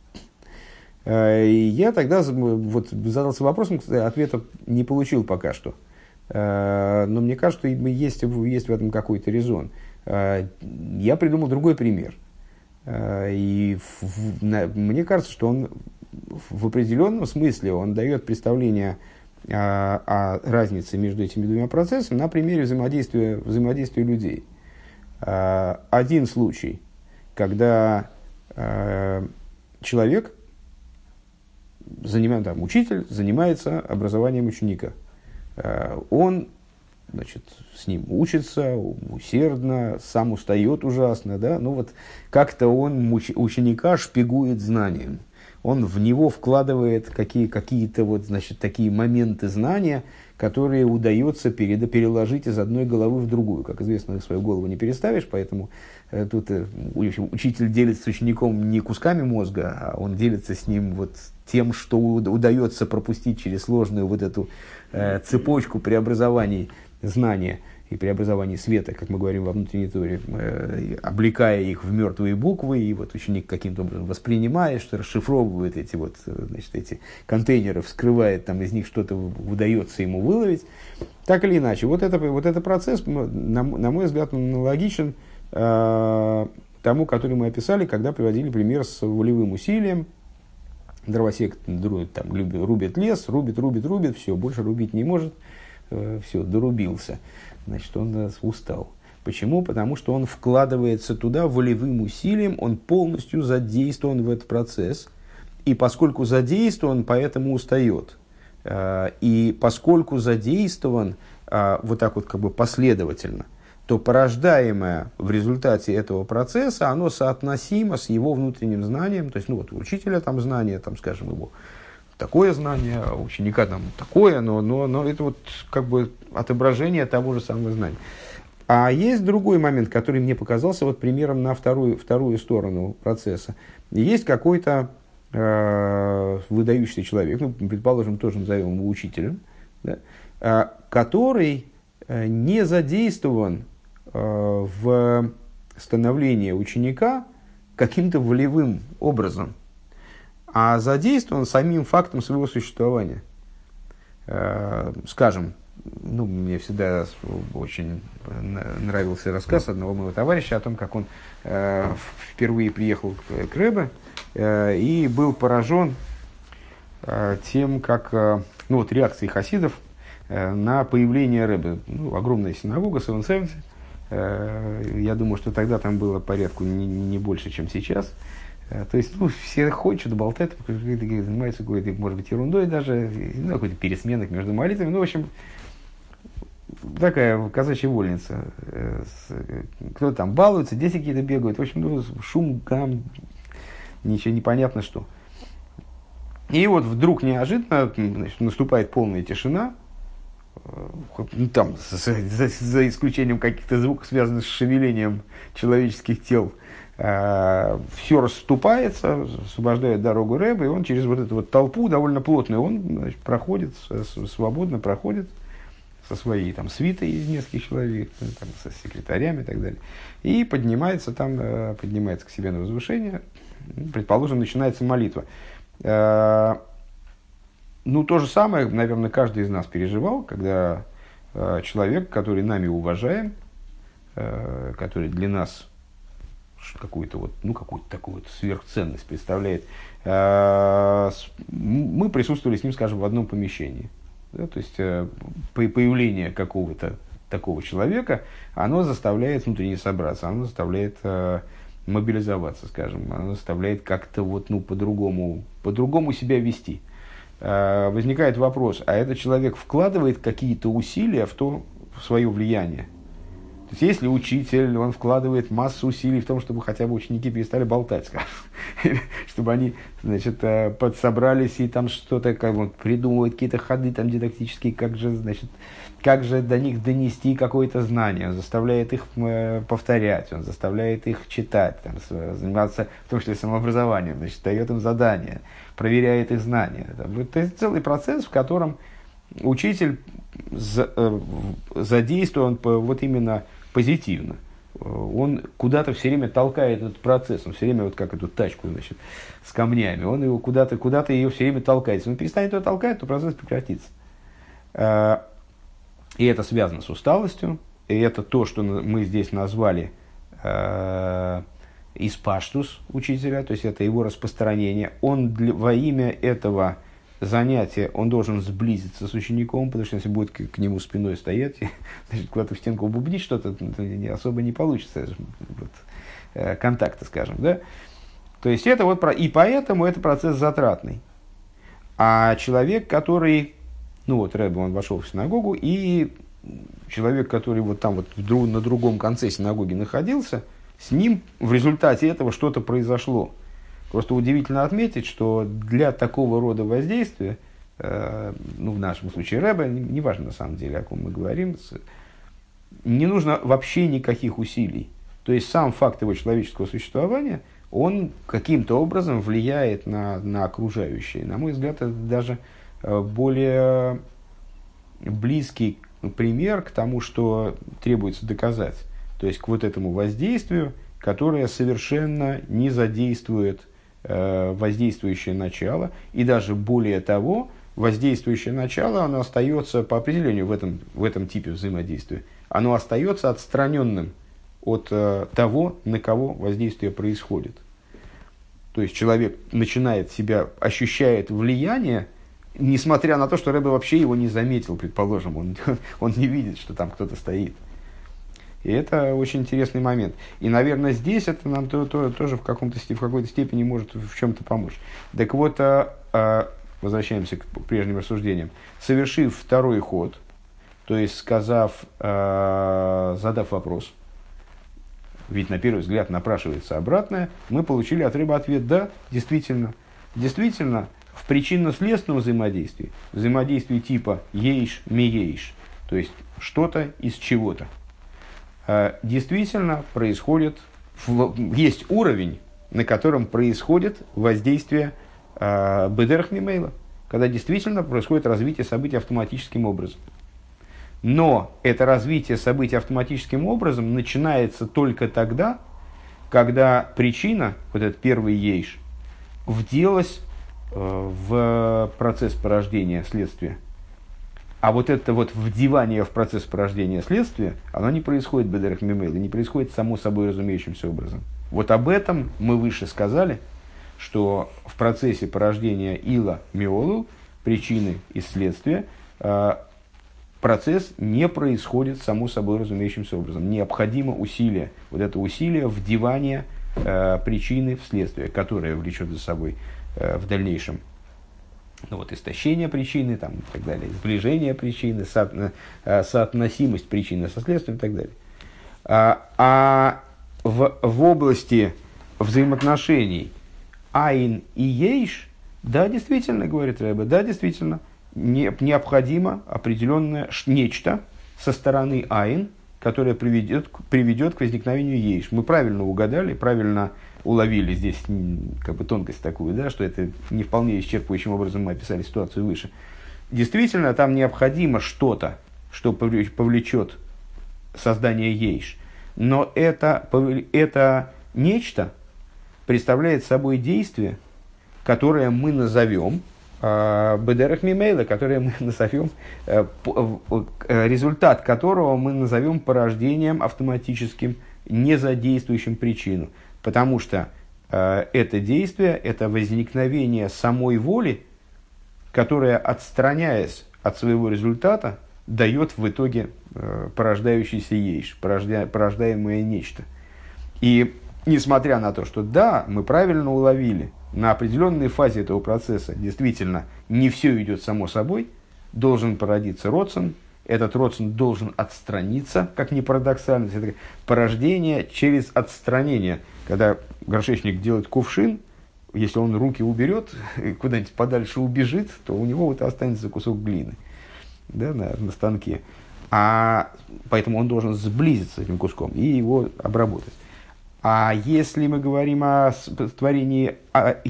Э, и я тогда вот, задался вопросом, ответа не получил пока что. Э, Но мне кажется, есть, есть в этом какой-то резон. Я придумал другой пример. Э, И в- на- мне кажется, что он в определенном смысле он дает представление о, о разнице между этими двумя процессами на примере взаимодействия, взаимодействия людей. Э, Один случай, когда э, человек занимает, там, учитель занимается образованием ученика. Э, Он значит, с ним учится усердно, сам устает ужасно, да, ну вот как-то он уч- ученика шпигует знанием. Он в него вкладывает какие, какие-то вот, значит, такие моменты знания, которые удается перед, переложить из одной головы в другую. Как известно, свою голову не переставишь, поэтому э, тут э, учитель делится с учеником не кусками мозга, а он делится с ним вот тем, что уд- удается пропустить через сложную вот эту э, цепочку преобразований знания и преобразований света, как мы говорим во внутренней торе, э, облекая их в мертвые буквы, и вот ученик каким-то образом воспринимает, что расшифровывает эти вот, э, значит, эти контейнеры, вскрывает, там из них что-то удается ему выловить. Так или иначе, вот, это, вот этот процесс, на, мой взгляд, аналогичен э, тому, который мы описали, когда приводили пример с волевым усилием, дровосек там, рубит лес, рубит, рубит, рубит, все, больше рубить не может, все, дорубился. Значит, он э, устал. Почему? Потому что он вкладывается туда волевым усилием, он полностью задействован в этот процесс. И поскольку задействован, поэтому устает. Э, И поскольку задействован вот так вот как бы последовательно, то порождаемое в результате этого процесса, оно соотносимо с его внутренним знанием. То есть, ну вот учителя там знание, там, скажем, его такое знание, а ученика там такое, но, но, но это вот как бы отображение того же самого знания. А есть другой момент, который мне показался вот примером на вторую, вторую сторону процесса. Есть какой-то э, выдающийся человек, ну, предположим, тоже назовем его учителем, да, э, который э, не задействован э, в становлении ученика каким-то волевым образом, а задействован самим фактом своего существования. Э, скажем, ну, мне всегда очень нравился рассказ одного моего товарища о том, как он э, впервые приехал к, Рэбе э, и был поражен тем, как, ну, вот реакцией хасидов на появление Рэбе. Ну, огромная синагога. Э, я думаю, что тогда там было порядку не, не больше, чем сейчас. Э, то есть, ну, все что-то болтают, занимаются какой-то, может быть, ерундой даже, ну, какой-то пересменок между молитвами. Ну, в общем, такая казачья вольница. Э, кто-то там балуется, дети какие-то бегают. В общем, ну, шум, гам, ничего непонятно что. И вот вдруг неожиданно значит, наступает полная тишина, э, ну, там, за, за, за исключением каких-то звуков, связанных с шевелением человеческих тел, э, все расступается, освобождает дорогу Рэба, и он через вот эту вот толпу довольно плотную, он значит, проходит, свободно проходит, со своей там, свитой из нескольких человек, ну, там, со секретарями и так далее. И поднимается там, э, поднимается к себе на возвышение, предположим, начинается молитва. Э, ну, то же самое, наверное, каждый из нас переживал, когда э, человек, который нами уважаем, который для нас какую-то вот, ну, какую-то такую вот сверхценность представляет, мы присутствовали с ним, скажем, в одном помещении – да, то есть э, появление какого-то такого человека, оно заставляет внутренне собраться, оно заставляет э, мобилизоваться, скажем, оно заставляет как-то вот, ну, по-другому, по-другому себя вести. Э, возникает вопрос, а этот человек вкладывает какие-то усилия в то, в свое влияние? Есть, если учитель, он вкладывает массу усилий в том, чтобы хотя бы ученики перестали болтать, скажем, <laughs> чтобы они, значит, э, подсобрались и там что-то, как он придумывает какие-то ходы там дидактические, как же, значит, как же до них донести какое-то знание, он заставляет их э, повторять, он заставляет их читать, там, заниматься в том числе самообразованием, значит, дает им задания, проверяет их знания. Это целый процесс, в котором учитель э, задействован вот именно позитивно. Он куда-то все время толкает этот процесс, он все время вот как эту тачку, значит, с камнями, он его куда-то, куда-то ее все время толкает. Если он перестанет ее толкать, то процесс прекратится. А, и это связано с усталостью, и это то, что мы здесь назвали э, испаштус учителя, то есть это его распространение. Он для, во имя этого занятие он должен сблизиться с учеником, потому что если будет к, к нему спиной стоять, <laughs> значит, куда-то в стенку бубнить что-то, то не, особо не получится вот, э, контакта, скажем, да. То есть это вот, про, и поэтому это процесс затратный. А человек, который, ну вот Рэбе, он вошел в синагогу, и человек, который вот там вот на другом конце синагоги находился, с ним в результате этого что-то произошло. Просто удивительно отметить, что для такого рода воздействия, э, ну, в нашем случае Рэба, неважно на самом деле, о ком мы говорим, не нужно вообще никаких усилий. То есть сам факт его человеческого существования, он каким-то образом влияет на, на окружающие. На мой взгляд, это даже э, более близкий пример к тому, что требуется доказать. То есть к вот этому воздействию, которое совершенно не задействует воздействующее начало, и даже более того, воздействующее начало, оно остается по определению в этом, в этом типе взаимодействия, оно остается отстраненным от э, того, на кого воздействие происходит. То есть человек начинает себя, ощущает влияние, несмотря на то, что Рэбе вообще его не заметил, предположим, он, <laughs> он не видит, что там кто-то стоит. И это очень интересный момент. И, наверное, здесь это нам то, то, тоже в, каком-то, в какой-то степени может в чем-то помочь. Так вот, а, а, возвращаемся к прежним рассуждениям. Совершив второй ход, то есть сказав, а, задав вопрос, ведь на первый взгляд напрашивается обратное, мы получили от рыбы ответ «да, действительно». Действительно, в причинно-следственном взаимодействии, взаимодействии типа «ейш, ми ейш», то есть что-то из чего-то – действительно происходит, есть уровень, на котором происходит воздействие э, Бедерх Мимейла, когда действительно происходит развитие событий автоматическим образом. Но это развитие событий автоматическим образом начинается только тогда, когда причина, вот этот первый ейш, вделась э, в процесс порождения следствия. А вот это вот вдевание в процесс порождения следствия, оно не происходит бедерах мимейла, не происходит само собой разумеющимся образом. Вот об этом мы выше сказали, что в процессе порождения ила миолу, причины и следствия, э, процесс не происходит само собой разумеющимся образом. Необходимо усилие, вот это усилие вдевания э, причины в следствие, которое влечет за собой э, в дальнейшем ну, вот, истощение причины там, и так далее, сближение причины, со, э, соотносимость причины со следствием и так далее. А, а в, в области взаимоотношений Айн и Ейш, да, действительно, говорит Рэбе, да, действительно, не, необходимо определенное нечто со стороны Айн, которое приведет, приведет к возникновению Ейш. Мы правильно угадали, правильно уловили здесь как бы тонкость такую, да, что это не вполне исчерпывающим образом мы описали ситуацию выше. Действительно, там необходимо что-то, что повлечет создание ейш. Но это, это нечто представляет собой действие, которое мы назовем э, Бедерах Мимейла, которое мы <laughs> назовем, э, э, результат которого мы назовем порождением автоматическим, не задействующим причину. Потому что э, это действие, это возникновение самой воли, которая, отстраняясь от своего результата, дает в итоге э, порождающийся ейш, порождя, порождаемое нечто. И несмотря на то, что да, мы правильно уловили, на определенной фазе этого процесса действительно не все идет само собой, должен породиться родствен, этот родствен должен отстраниться, как ни парадоксально, это порождение через отстранение – когда горшечник делает кувшин, если он руки уберет, <laughs> куда-нибудь подальше убежит, то у него вот останется кусок глины да, на, на станке. А поэтому он должен сблизиться с этим куском и его обработать. А если мы говорим о творении а,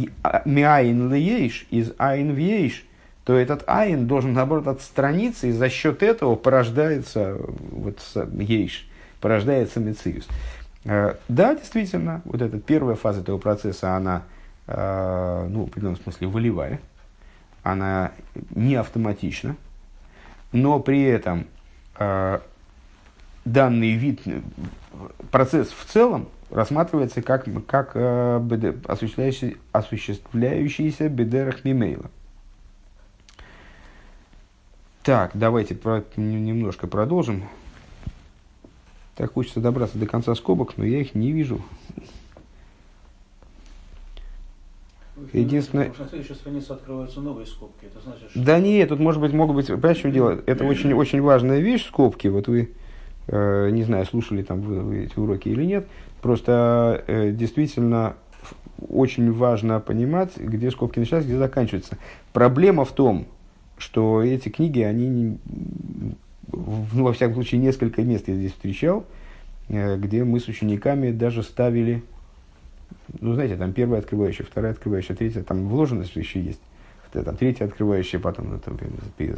миаин лееш из айн вейш, то этот айн должен, наоборот, отстраниться, и за счет этого порождается вот ейш, порождается мециус. Э, да, действительно, вот эта первая фаза этого процесса, она, э, ну, в определенном смысле, волевая, она не автоматична, но при этом э, данный вид, процесс в целом рассматривается как, как осуществляющийся, бедерах мимейла. Так, давайте про, немножко продолжим. Так хочется добраться до конца скобок, но я их не вижу. Единственное... На следующей странице открываются новые скобки. Это значит, что... Да нет, тут может быть, могут быть, понимаете, в чем дело? Это очень, очень важная вещь, скобки. Вот вы, э, не знаю, слушали там вы, вы эти уроки или нет. Просто э, действительно очень важно понимать, где скобки начинаются, где заканчиваются. Проблема в том, что эти книги, они ну, во всяком случае, несколько мест я здесь встречал, э, где мы с учениками даже ставили, ну, знаете, там первая открывающая, вторая открывающая, третья, там вложенность еще есть. Там третья открывающая, потом ну, там,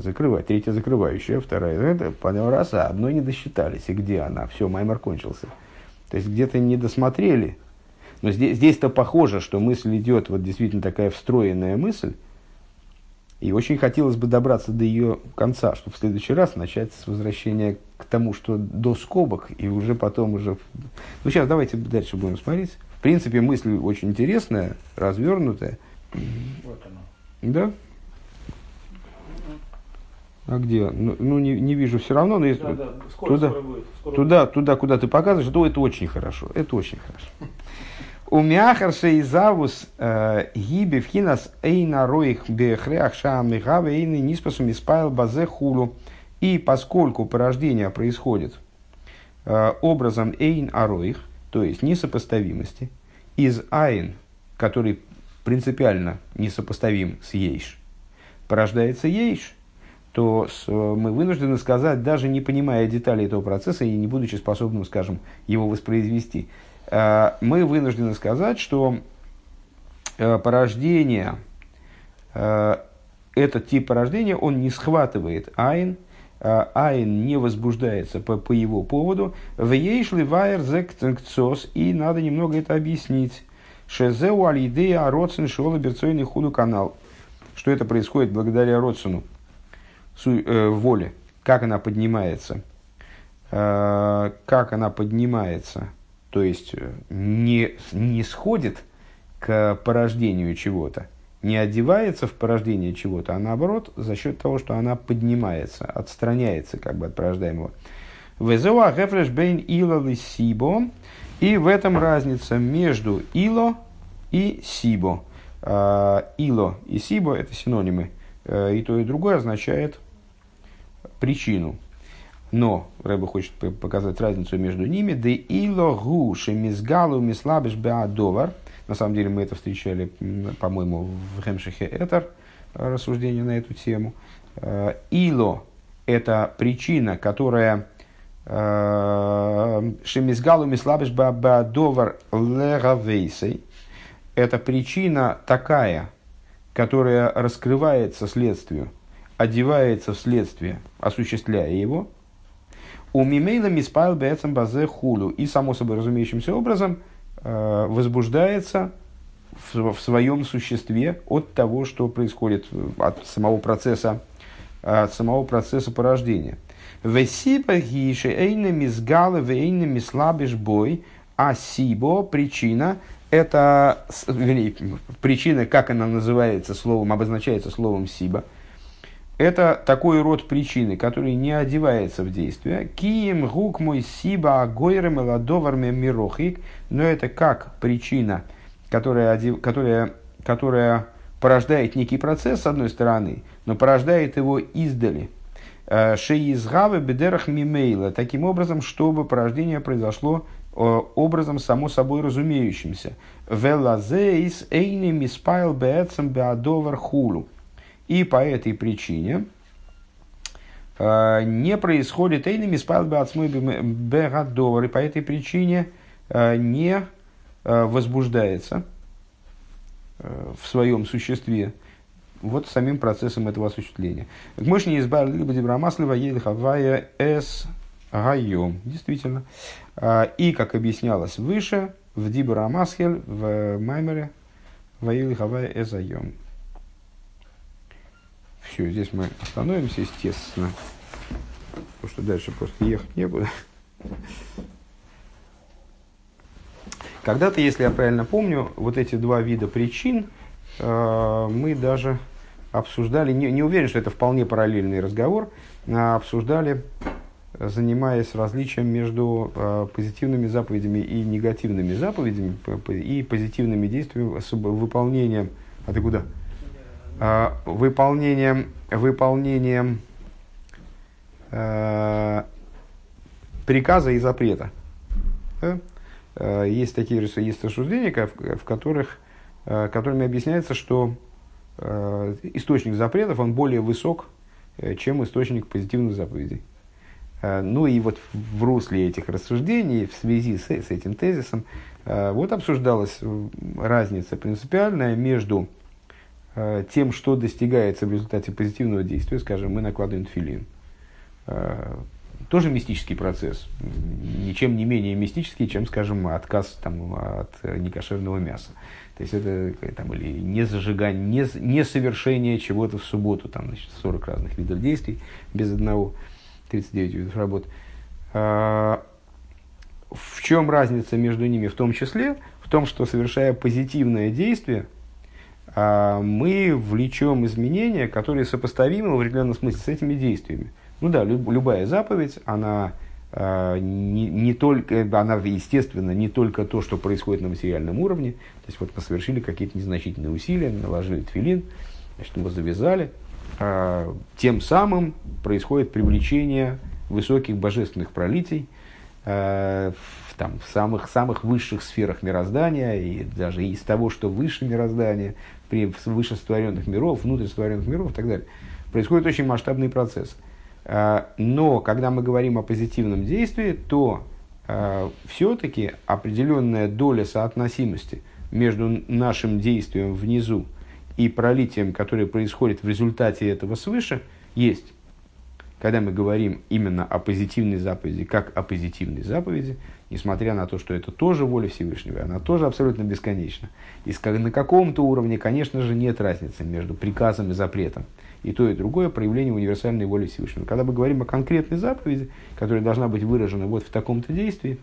закрывать, третья закрывающая, вторая. Это по раз, а одной не досчитались. И где она? Все, маймер кончился. То есть где-то не досмотрели. Но здесь, здесь-то похоже, что мысль идет, вот действительно такая встроенная мысль, и очень хотелось бы добраться до ее конца, чтобы в следующий раз начать с возвращения к тому, что до скобок, и уже потом уже... Ну, сейчас давайте дальше будем смотреть. В принципе, мысль очень интересная, развернутая. Вот она. Да? А где? Ну, ну не, не вижу все равно, но если... Да, да, скоро, туда, скоро будет. Скоро туда, будет. туда, куда ты показываешь, то это очень хорошо. Это очень хорошо. У мяхарше и завус э, гиби в хинас эйна роих бехреах шам михаве эйны ниспасу миспайл базе хулу. И поскольку порождение происходит э, образом эйн ароих, то есть несопоставимости, из айн, который принципиально несопоставим с ейш, порождается ейш, то с, мы вынуждены сказать, даже не понимая деталей этого процесса и не будучи способным, скажем, его воспроизвести, э, мы вынуждены сказать, что э, порождение, э, этот тип порождения, он не схватывает айн, айн не возбуждается по, по его поводу, в ейшли вайер и надо немного это объяснить. Шезеу алидея роцен шола берцойный худу канал. Что это происходит благодаря Родсону, э, воле, как она поднимается, э, как она поднимается, то есть э, не, не сходит к порождению чего-то, не одевается в порождение чего-то, а наоборот, за счет того, что она поднимается, отстраняется как бы от порождаемого. Везеуа гефреш бейн ила сибо. И в этом разница между ило и сибо. А, ило и сибо – это синонимы. Э, и то, и другое означает причину. Но Рэба хочет показать разницу между ними. Де ило гу шемизгалу мислабиш беадовар. На самом деле мы это встречали, по-моему, в Хемшихе Этер, рассуждение на эту тему. Э, ило – это причина, которая э, Шемизгалу мислабиш беадовар леравейсей – это причина такая, которая раскрывается следствию, одевается в следствие, осуществляя его, у мимейла миспайл бэцам базе хулу и, само собой разумеющимся образом, э, возбуждается в, в своем существе от того, что происходит от самого процесса, от самого процесса порождения. Весипа гиши эйна мизгалы вейна мислабиш бой, а сибо причина – это вернее, причина, как она называется словом, обозначается словом сиба. Это такой род причины, который не одевается в действие. Кием гук мой сиба агойрем ладоварме мирохик. Но это как причина, которая, которая, которая порождает некий процесс, с одной стороны, но порождает его издали. Э, Шеизгавы бедерах мимейла. Таким образом, чтобы порождение произошло Э, образом само собой разумеющимся. Велазейс эйни миспайл беэцем беадовар хулу. И по этой причине э, не происходит эйни миспайл беацмой беадовар. И по этой причине э, не возбуждается в своем существе вот самим процессом этого осуществления. Мы не избавили либо дебрамаслива елихавая эс гайом. Действительно. И, как объяснялось выше, в Дибура Масхель, в Маймере, Ваил Хавай Эзайом. Все, здесь мы остановимся, естественно, потому что дальше просто ехать не буду. Когда-то, если я правильно помню, вот эти два вида причин э, мы даже обсуждали, не, не уверен, что это вполне параллельный разговор, а обсуждали занимаясь различием между э, позитивными заповедями и негативными заповедями и позитивными действиями выполнением. А ты куда? Э, выполнением, выполнением э, приказа и запрета. Да? Э, есть такие есть рассуждения, в которых, э, которыми объясняется, что источник запретов он более высок, чем источник позитивных заповедей. Ну и вот в русле этих рассуждений, в связи с, с этим тезисом, вот обсуждалась разница принципиальная между тем, что достигается в результате позитивного действия, скажем, мы накладываем филин. Тоже мистический процесс, ничем не менее мистический, чем, скажем, отказ там, от некошерного мяса. То есть это там, или не зажигание, не, не совершение чего-то в субботу, там, значит, 40 разных видов действий без одного. 39 видов работ. В чем разница между ними? В том числе в том, что совершая позитивное действие, мы влечем изменения, которые сопоставимы в определенном смысле с этими действиями. Ну да, любая заповедь, она а, не, не только, она, естественно, не только то, что происходит на материальном уровне. То есть, вот мы совершили какие-то незначительные усилия, наложили твилин, значит, его завязали – а, тем самым происходит привлечение высоких божественных пролитий а, в, там, в самых, самых высших сферах мироздания, и даже из того, что выше мироздания, при выше сотворенных миров, внутрь сотворенных миров и так далее. происходит очень масштабный процесс. Э, но когда мы говорим о позитивном действии, то э, все-таки определенная доля соотносимости между нашим действием внизу и пролитием, которое происходит в результате этого свыше, есть. Когда мы говорим именно о позитивной заповеди, как о позитивной заповеди, несмотря на то, что это тоже воля Всевышнего, она тоже абсолютно бесконечна. И на каком-то уровне, конечно же, нет разницы между приказом и запретом. И то, и другое проявление универсальной воли Всевышнего. Когда мы говорим о конкретной заповеди, которая должна быть выражена вот в таком-то действии,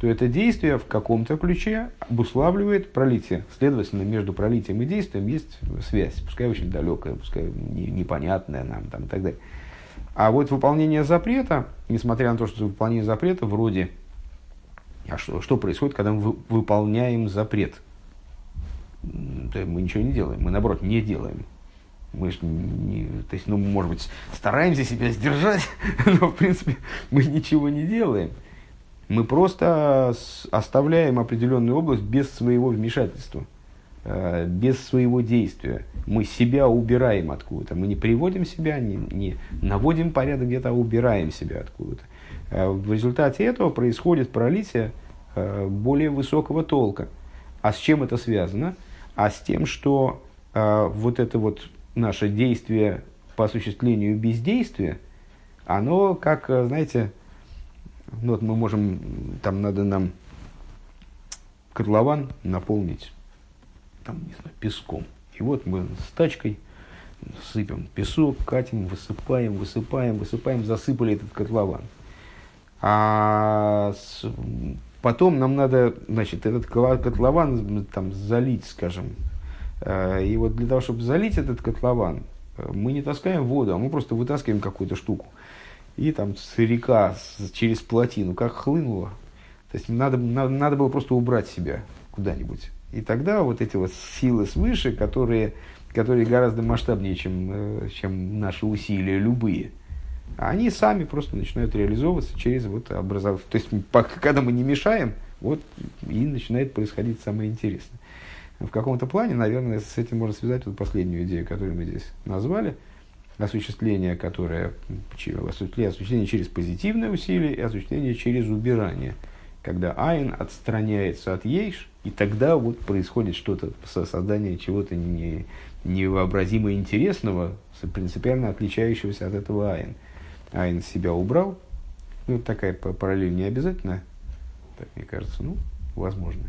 то это действие в каком-то ключе обуславливает пролитие. Следовательно, между пролитием и действием есть связь, пускай очень далекая, пускай непонятная нам там, и так далее. А вот выполнение запрета, несмотря на то, что выполнение запрета вроде... А что, что происходит, когда мы выполняем запрет? Мы ничего не делаем, мы наоборот не делаем. Мы же не, то есть, ну, может быть, стараемся себя сдержать, <laughs> но в принципе мы ничего не делаем. Мы просто оставляем определенную область без своего вмешательства, э, без своего действия. Мы себя убираем откуда-то. Мы не приводим себя, не, не наводим порядок где-то, а убираем себя откуда-то. Э, в результате этого происходит пролитие э, более высокого толка. А с чем это связано? А с тем, что вот это вот наше действие по осуществлению бездействия, оно как, знаете, ну, вот мы можем, там надо нам котлован наполнить там, не знаю, песком. И вот мы с тачкой сыпем песок, катим, высыпаем, высыпаем, высыпаем, засыпали этот котлован. А с, потом нам надо, значит, этот котлован там залить, скажем. Э, и вот для того, чтобы залить этот котлован, э, мы не таскаем воду, а мы просто вытаскиваем какую-то штуку и там река через плотину как хлынула. То есть надо, надо, надо было просто убрать себя куда-нибудь. И тогда вот эти вот силы свыше, которые, которые гораздо масштабнее, чем, э, чем наши усилия любые, они сами просто начинают реализовываться через вот образование. То есть, пока, когда мы не мешаем, вот и начинает происходить самое интересное. В каком-то плане, наверное, с этим можно связать вот последнюю идею, которую мы здесь назвали – осуществление, которое осуществление, через позитивное усилие и осуществление через убирание. Когда айн отстраняется от ейш, и тогда вот происходит что-то, создание чего-то не, невообразимо интересного, принципиально отличающегося от этого айн. Айн себя убрал, ну, такая параллель не обязательно, так мне кажется, ну, возможно.